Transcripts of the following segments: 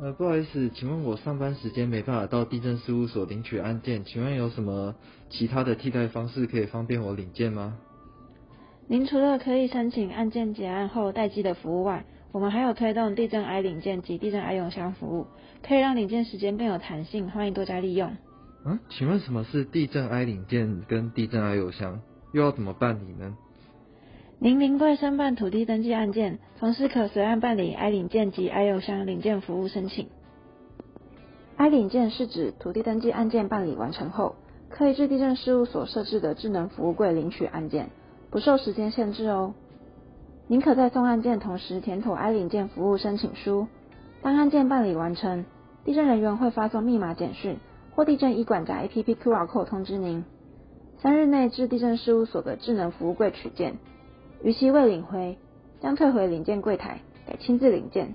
呃，不好意思，请问我上班时间没办法到地震事务所领取案件，请问有什么其他的替代方式可以方便我领件吗？您除了可以申请案件结案后待机的服务外，我们还有推动地震 I 领件及地震 I 邮箱服务，可以让领件时间更有弹性，欢迎多加利用。嗯，请问什么是地震 I 领件跟地震 I 邮箱，又要怎么办理呢？您临柜申办土地登记案件，同时可随案办理 i 领件及 i 邮箱领件服务申请。i 领件是指土地登记案件办理完成后，可以至地震事务所设置的智能服务柜领取案件，不受时间限制哦。您可在送案件同时填妥 i 领件服务申请书。当案件办理完成，地震人员会发送密码简讯或地震医管家 APP QR code 通知您，三日内至地震事务所的智能服务柜取件。逾期未领回，将退回领件柜台，改亲自领件。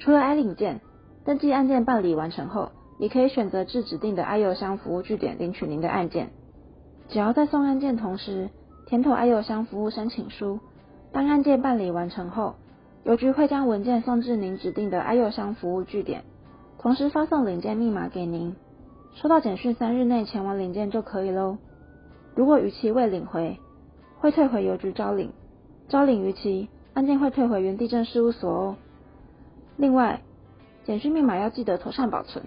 除了 i 领件，登记案件办理完成后，也可以选择至指定的 i 邮箱服务据点领取您的案件。只要在送案件同时填妥 i 邮箱服务申请书，当案件办理完成后，邮局会将文件送至您指定的 i 邮箱服务据点，同时发送领件密码给您。收到简讯三日内前往领件就可以喽。如果逾期未领回，会退回邮局招领，招领逾期，案件会退回原地震事务所哦。另外，简讯密码要记得妥善保存。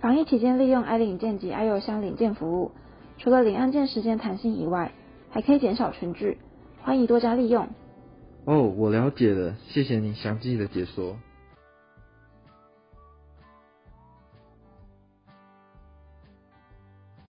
防疫期间利用 i 领件及 i 邮箱领件服务，除了领案件时间弹性以外，还可以减少群聚，欢迎多加利用。哦，我了解了，谢谢你详细的解说。